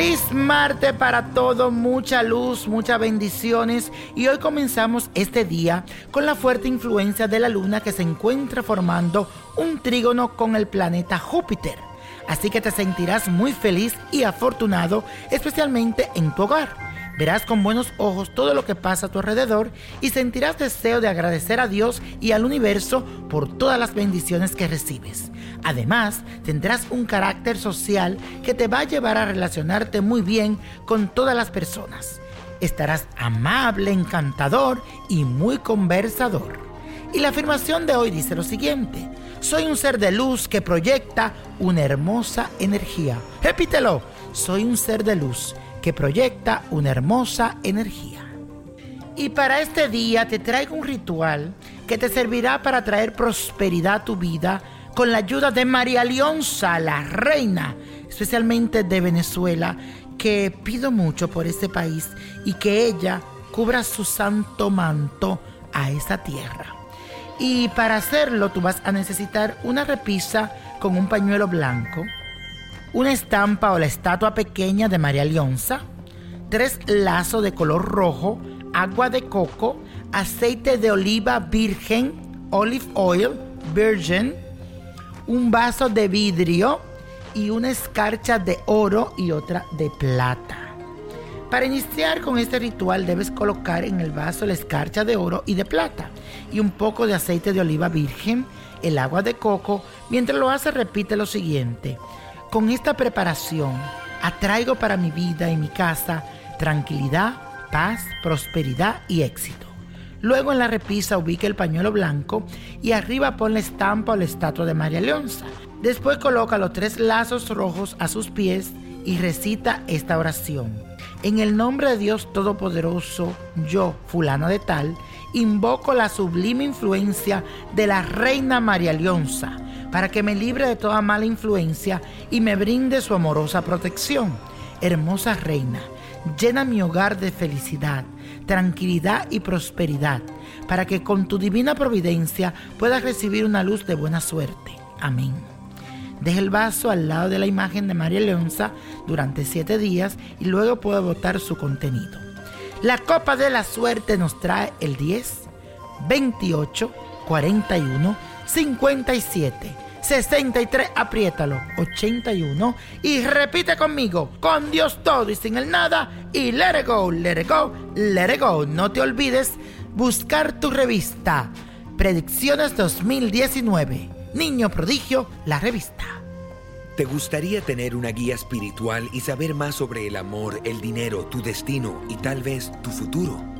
Feliz Marte para todo, mucha luz, muchas bendiciones y hoy comenzamos este día con la fuerte influencia de la luna que se encuentra formando un trígono con el planeta Júpiter. Así que te sentirás muy feliz y afortunado, especialmente en tu hogar. Verás con buenos ojos todo lo que pasa a tu alrededor y sentirás deseo de agradecer a Dios y al universo por todas las bendiciones que recibes. Además, tendrás un carácter social que te va a llevar a relacionarte muy bien con todas las personas. Estarás amable, encantador y muy conversador. Y la afirmación de hoy dice lo siguiente. Soy un ser de luz que proyecta una hermosa energía. Repítelo. Soy un ser de luz que proyecta una hermosa energía. Y para este día te traigo un ritual que te servirá para traer prosperidad a tu vida con la ayuda de María Leonza, la reina, especialmente de Venezuela, que pido mucho por este país y que ella cubra su santo manto a esa tierra. Y para hacerlo tú vas a necesitar una repisa con un pañuelo blanco, una estampa o la estatua pequeña de María Leonza, tres lazos de color rojo, agua de coco, aceite de oliva virgen, olive oil, virgin, un vaso de vidrio y una escarcha de oro y otra de plata. Para iniciar con este ritual debes colocar en el vaso la escarcha de oro y de plata y un poco de aceite de oliva virgen, el agua de coco. Mientras lo haces repite lo siguiente. Con esta preparación atraigo para mi vida y mi casa tranquilidad, paz, prosperidad y éxito. Luego en la repisa ubica el pañuelo blanco y arriba pon la estampa o la estatua de María Leonza. Después coloca los tres lazos rojos a sus pies y recita esta oración. En el nombre de Dios Todopoderoso, yo, fulana de tal, invoco la sublime influencia de la Reina María Leonza para que me libre de toda mala influencia y me brinde su amorosa protección. Hermosa Reina, llena mi hogar de felicidad, tranquilidad y prosperidad, para que con tu divina providencia puedas recibir una luz de buena suerte. Amén. Deja el vaso al lado de la imagen de María Leonza durante siete días y luego puede botar su contenido. La copa de la suerte nos trae el 10, 28, 41, 57, 63, apriétalo, 81 y repite conmigo, con Dios todo y sin el nada y let it go, let it go, let it go. No te olvides buscar tu revista Predicciones 2019. Niño Prodigio, la revista. ¿Te gustaría tener una guía espiritual y saber más sobre el amor, el dinero, tu destino y tal vez tu futuro?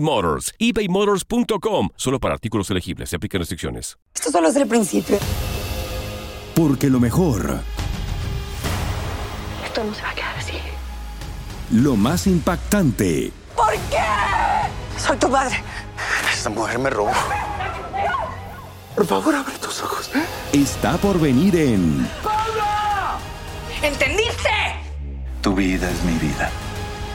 Motors. ebaymotors.com. Solo para artículos elegibles. Se aplican restricciones. Esto solo es el principio. Porque lo mejor, Esto no se va a quedar así. lo más impactante, ¿Por qué? Soy tu padre. Esta mujer me robó. Por favor, abre tus ojos. está por venir en ¿Entendiste? Tu vida es mi vida.